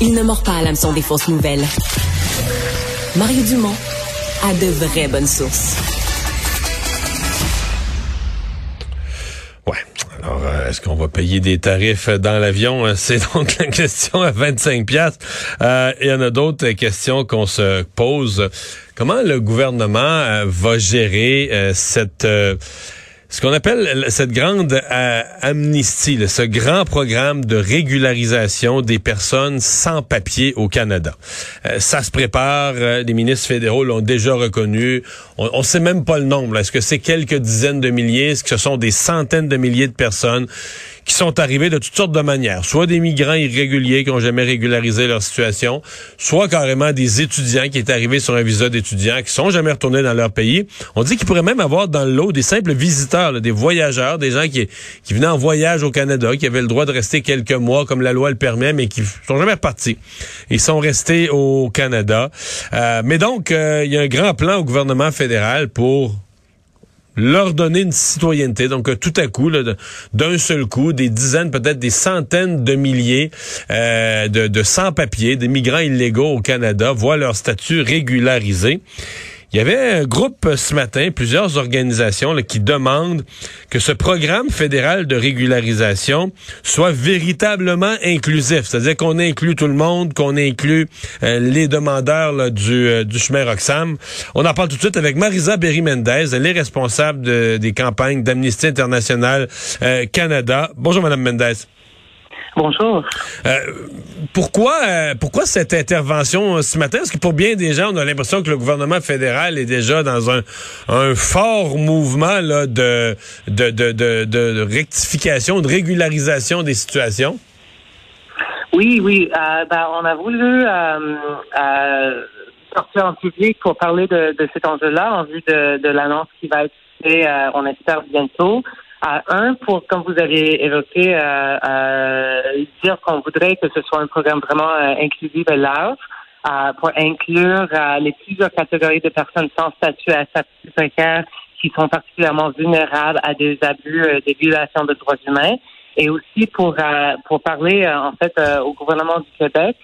Il ne mord pas à l'hameçon des fausses nouvelles. Mario Dumont a de vraies bonnes sources. Ouais. Alors, euh, est-ce qu'on va payer des tarifs dans l'avion? Euh, c'est donc la question à 25 piastres. Euh, il y en a d'autres questions qu'on se pose. Comment le gouvernement va gérer cette ce qu'on appelle cette grande euh, amnistie, ce grand programme de régularisation des personnes sans papier au Canada. Euh, ça se prépare, euh, les ministres fédéraux l'ont déjà reconnu. On ne sait même pas le nombre. Est-ce que c'est quelques dizaines de milliers? Est-ce que ce sont des centaines de milliers de personnes? qui sont arrivés de toutes sortes de manières? Soit des migrants irréguliers qui ont jamais régularisé leur situation, soit carrément des étudiants qui étaient arrivés sur un visa d'étudiants qui sont jamais retournés dans leur pays. On dit qu'il pourrait même avoir dans le lot des simples visiteurs, des voyageurs, des gens qui, qui venaient en voyage au Canada, qui avaient le droit de rester quelques mois comme la loi le permet, mais qui sont jamais repartis. Ils sont restés au Canada. Euh, mais donc, euh, il y a un grand plan au gouvernement fédéral pour leur donner une citoyenneté. Donc, euh, tout à coup, d'un seul coup, des dizaines, peut-être des centaines de milliers euh, de, sans-papiers, des migrants illégaux au Canada voient leur statut régularisé. Il y avait un groupe ce matin, plusieurs organisations qui demandent que ce programme fédéral de régularisation soit véritablement inclusif, c'est-à-dire qu'on inclut tout le monde, qu'on inclut euh, les demandeurs du, euh, du chemin Roxham. On en parle tout de suite avec Marisa Berry-Mendez, elle est responsable des campagnes d'Amnesty International euh, Canada. Bonjour, Madame Mendez. Bonjour. Euh, pourquoi, euh, pourquoi cette intervention ce matin? Parce que pour bien des gens, on a l'impression que le gouvernement fédéral est déjà dans un, un fort mouvement là, de, de, de, de, de rectification, de régularisation des situations? Oui, oui. Euh, ben, on a voulu euh, sortir en public pour parler de, de cet enjeu-là en vue de, de l'annonce qui va être faite, on espère, bientôt un, pour, comme vous avez évoqué, euh, euh, dire qu'on voudrait que ce soit un programme vraiment euh, inclusif et large, pour inclure les plusieurs catégories de personnes sans statut à statut précaire qui sont particulièrement vulnérables à des abus, des violations de droits humains, et aussi pour pour parler en fait au gouvernement du Québec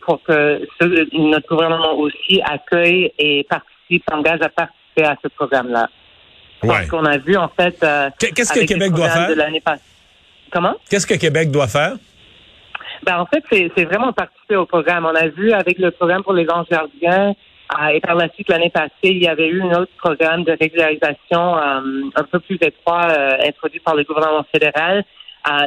pour que notre gouvernement aussi accueille et participe, s'engage à participer à ce programme-là. Qu'on a vu, en fait. Euh, Qu'est-ce que Québec doit faire? Comment? Qu'est-ce que Québec doit faire? Ben, en fait, c'est vraiment participer au programme. On a vu avec le programme pour les anges gardiens, euh, et par la suite, l'année passée, il y avait eu un autre programme de régularisation euh, un peu plus étroit introduit par le gouvernement fédéral,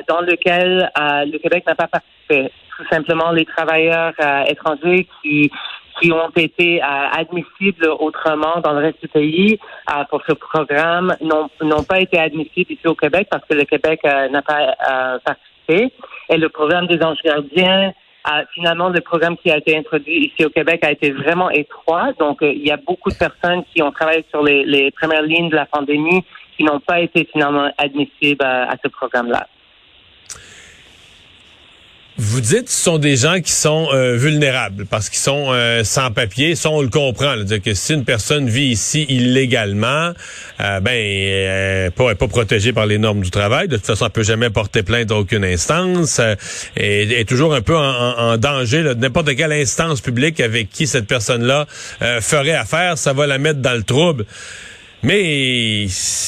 dans lequel le Québec n'a pas participé. Tout simplement, les travailleurs étrangers qui qui ont été euh, admissibles autrement dans le reste du pays euh, pour ce programme n'ont pas été admissibles ici au Québec parce que le Québec euh, n'a pas participé. Et le programme des anges gardiens, finalement, le programme qui a été introduit ici au Québec a été vraiment étroit. Donc, il y a beaucoup de personnes qui ont travaillé sur les, les premières lignes de la pandémie qui n'ont pas été finalement admissibles à ce programme-là. Vous dites ce sont des gens qui sont euh, vulnérables parce qu'ils sont euh, sans papier. Ça, on le comprend. que si une personne vit ici illégalement, euh, ben, pas, protégée par les normes du travail. De toute façon, elle peut jamais porter plainte à aucune instance. et est toujours un peu en, danger. de N'importe quelle instance publique avec qui cette personne-là ferait affaire, ça va la mettre dans le trouble. Mais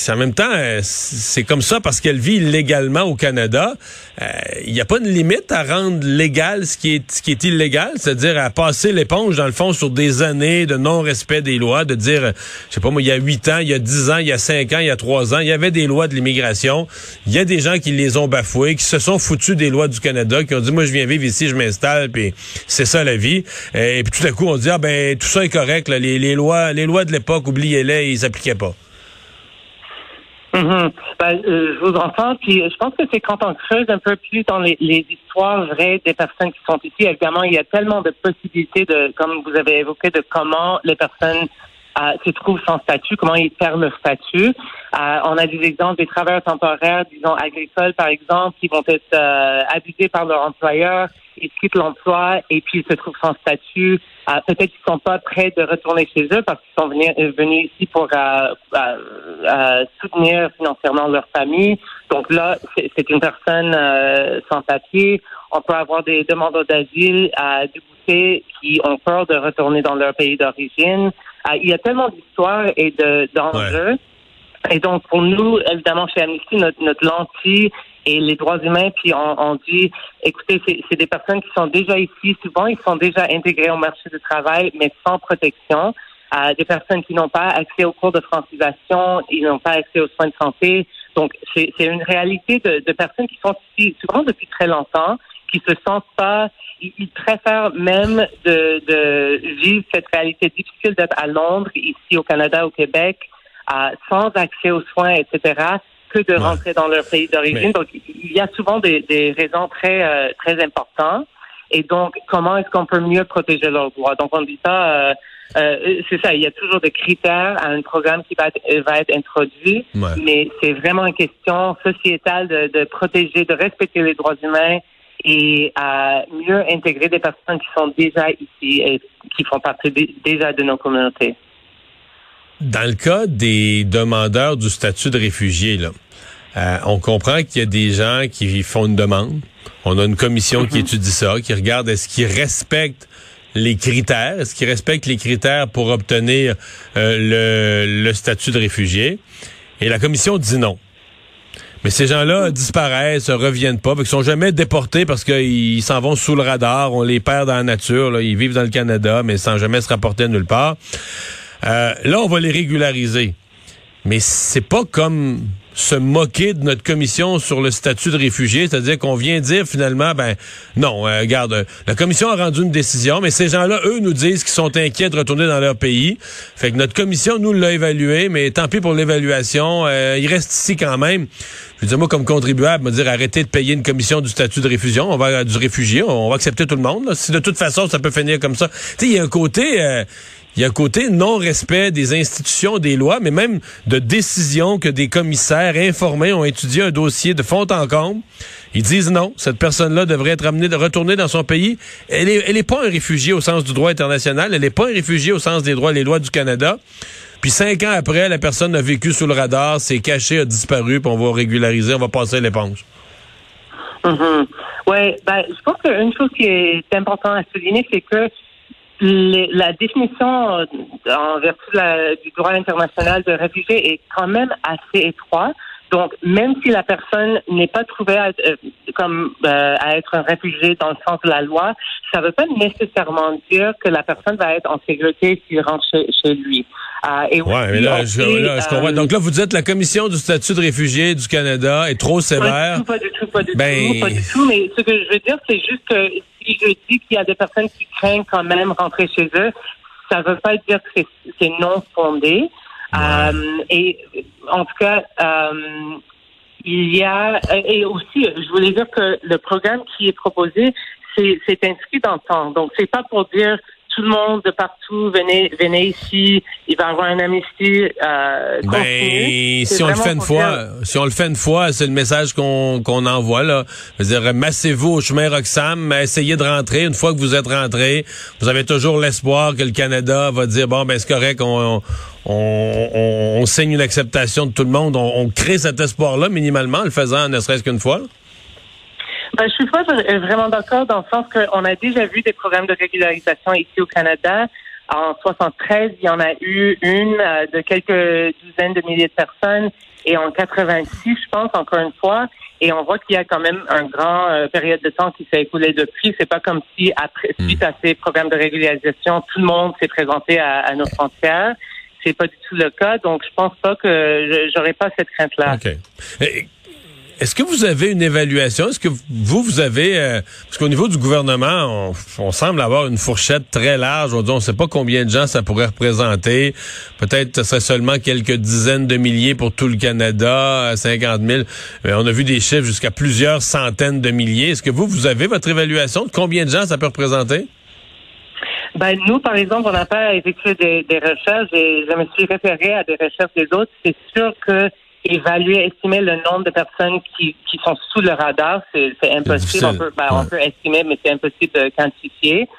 en même temps, c'est comme ça parce qu'elle vit illégalement au Canada. Il euh, n'y a pas de limite à rendre légal ce qui est, ce qui est illégal, c'est-à-dire à passer l'éponge, dans le fond, sur des années de non-respect des lois, de dire, je sais pas moi, il y a huit ans, il y a dix ans, il y a cinq ans, il y a trois ans, il y avait des lois de l'immigration. Il y a des gens qui les ont bafouées, qui se sont foutus des lois du Canada, qui ont dit, moi, je viens vivre ici, je m'installe, puis c'est ça la vie. Euh, et puis tout à coup, on dit, ah ben, tout ça est correct, les, les lois, les lois de l'époque, oubliez-les, ils s'appliquaient pas. Mhm. Ben, euh, je vous entends, puis je pense que c'est quand on creuse un peu plus dans les, histoires vraies des personnes qui sont ici. Évidemment, il y a tellement de possibilités de, comme vous avez évoqué, de comment les personnes se trouvent sans statut, comment ils perdent leur statut. on a des exemples des travailleurs temporaires, disons agricoles par exemple, qui vont être abusés par leur employeur ils quittent l'emploi et puis ils se trouvent sans statut. Euh, peut-être qu'ils sont pas prêts de retourner chez eux parce qu'ils sont venus, euh, venus ici pour euh, euh, soutenir financièrement leur famille. Donc là, c'est une personne sans papier. On peut avoir des demandeurs d'asile à débouter qui ont peur de retourner dans leur pays d'origine. Il y a tellement d'histoires et d'enjeux. Et donc, pour nous, évidemment, chez Amnesty, notre, notre lentille et les droits humains, puis on, dit, écoutez, c'est des personnes qui sont déjà ici, souvent ils sont déjà intégrés au marché du travail, mais sans protection. Euh, des personnes qui n'ont pas accès aux cours de francisation, ils n'ont pas accès aux soins de santé. Donc, c'est une réalité de, de, personnes qui sont ici souvent depuis très longtemps, qui se sentent pas, ils, préfèrent même de, de, vivre cette réalité difficile d'être à Londres, ici au Canada, au Québec, euh, sans accès aux soins, etc., que de rentrer dans leur pays d'origine. Donc, il y a souvent des, des raisons très, euh, très importantes. Et donc, comment est-ce qu'on peut mieux protéger leurs droits? Donc, on dit ça, euh, euh, c'est ça, il y a toujours des critères à un programme qui va être, va être introduit, mais c'est vraiment une question sociétale de, de, protéger, de respecter les droits humains et à mieux intégrer des personnes qui sont déjà ici et qui font partie déjà de nos communautés. Dans le cas des demandeurs du statut de réfugié, là, euh, on comprend qu'il y a des gens qui font une demande. On a une commission qui mhm. étudie ça, qui regarde est-ce qu'ils respectent les critères, est-ce qu'ils respectent les critères pour obtenir euh, le, statut de réfugié. Et la commission dit non. Mais ces gens-là disparaissent, reviennent pas, ils sont jamais déportés parce qu'ils s'en vont sous le radar, on les perd dans la nature, ils vivent dans le Canada, mais sans jamais se rapporter nulle part. Euh, là, on va les régulariser. Mais c'est pas comme se moquer de notre commission sur le statut de réfugié, c'est-à-dire qu'on vient dire finalement, ben non, euh, regarde, la commission a rendu une décision, mais ces gens-là, eux, nous disent qu'ils sont inquiets de retourner dans leur pays. Fait que notre commission, nous, l'a évalué, mais tant pis pour l'évaluation, euh, il reste ici quand même. Je veux dire, moi, comme contribuable, me dire arrêtez de payer une commission du statut de réfugié, on va du réfugié, on va accepter tout le monde. Si de toute façon, ça peut finir comme ça. Tu sais, il y a un côté... Euh, il y a un côté non-respect des institutions, des lois, mais même de décisions que des commissaires informés ont étudié un dossier de fond en comble. Ils disent non, cette personne-là devrait être amenée de retourner dans son pays. Elle est, elle est pas un réfugié au sens du droit international. Elle n'est pas un réfugié au sens des droits, les lois du Canada. Puis cinq ans après, la personne a vécu sous le radar, s'est cachée, a disparu, puis on va régulariser, on va passer l'éponge. Mm-hmm. Oui, ben, je pense qu'une chose qui est importante à souligner, c'est que la définition euh, en vertu du droit international de réfugié est quand même assez étroite. Donc, même si la personne n'est pas trouvée à, euh, comme euh, à être un réfugié dans le sens de la loi, ça ne veut pas nécessairement dire que la personne va être en sécurité s'il rentre chez, lui. Euh, et ouais, mais là, je, comprends. Donc là, vous dites la commission du statut de réfugié du Canada est trop sévère. Pas du tout, pas du tout, pas du, tout, pas du tout. Mais ce que je veux dire, c'est juste que si je dis qu'il y a des personnes qui craignent quand même rentrer chez eux, ça ne veut pas dire que c'est non fondé. Euh, et en tout cas, euh, il y a et aussi, je voulais dire que le programme qui est proposé, c'est inscrit dans le temps. Donc, c'est pas pour dire tout le monde de partout, venez, venez ici, il va y avoir un amnistie euh, ben, si on le fait une fois, si on le fait une fois, c'est le message qu'on qu'on envoie là. dire, massez-vous au chemin Roxham, essayez de rentrer. Une fois que vous êtes rentré, vous avez toujours l'espoir que le Canada va dire bon ben c'est correct, on, on, on, signe une acceptation de tout le monde. On, crée cet espoir-là minimalement, en le faisant ne serait-ce qu'une fois. Ben, je suis pas vraiment d'accord dans le sens qu'on a déjà vu des programmes de régularisation ici au Canada. En 73, il y en a eu une euh, de quelques dizaines de milliers de personnes. Et en 86, je pense, encore une fois. Et on voit qu'il y a quand même un grand euh, période de temps qui s'est écoulé depuis. C'est pas comme si, après, hmm. suite à ces programmes de régularisation, tout le monde s'est présenté à, à nos frontières c'est pas du tout le cas. Donc, je pense pas que j'aurais pas cette crainte-là. OK. Est-ce que vous avez une évaluation? Est-ce que vous, vous avez... Euh, parce qu'au niveau du gouvernement, on, semble avoir une fourchette très large. On ne sait pas combien de gens ça pourrait représenter. Peut-être ce serait seulement quelques dizaines de milliers pour tout le Canada, 50 000. Mais on a vu des chiffres jusqu'à plusieurs centaines de milliers. Est-ce que vous, vous avez votre évaluation de combien de gens ça peut représenter? Ben, nous, par exemple, on n'a pas effectué des, des, recherches et je me suis référé à des recherches des autres. C'est sûr que évaluer, estimer le nombre de personnes qui, qui sont sous le radar, c'est impossible. On peut, ben, on peut estimer, mais c'est impossible de quantifier.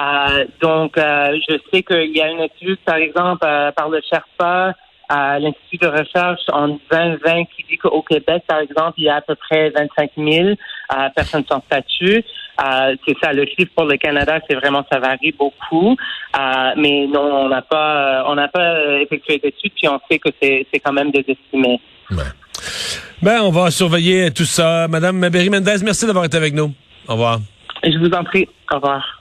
Euh, donc, euh, je sais qu'il y a une étude, par exemple, euh, par le Sherpa, à l'Institut de recherche en 2020 qui dit qu'au Québec, par exemple, il y a à peu près 25 000 euh, personnes sans statut. Euh, c'est ça, le chiffre pour le Canada, c'est vraiment, ça varie beaucoup. Euh, mais non, on n'a pas, on n'a pas effectué d'études, puis on sait que c'est, c'est quand même des estimés. Ben, on va surveiller tout ça. Madame Berry Mendez, merci d'avoir été avec nous. Au revoir. Je vous en prie. Au revoir.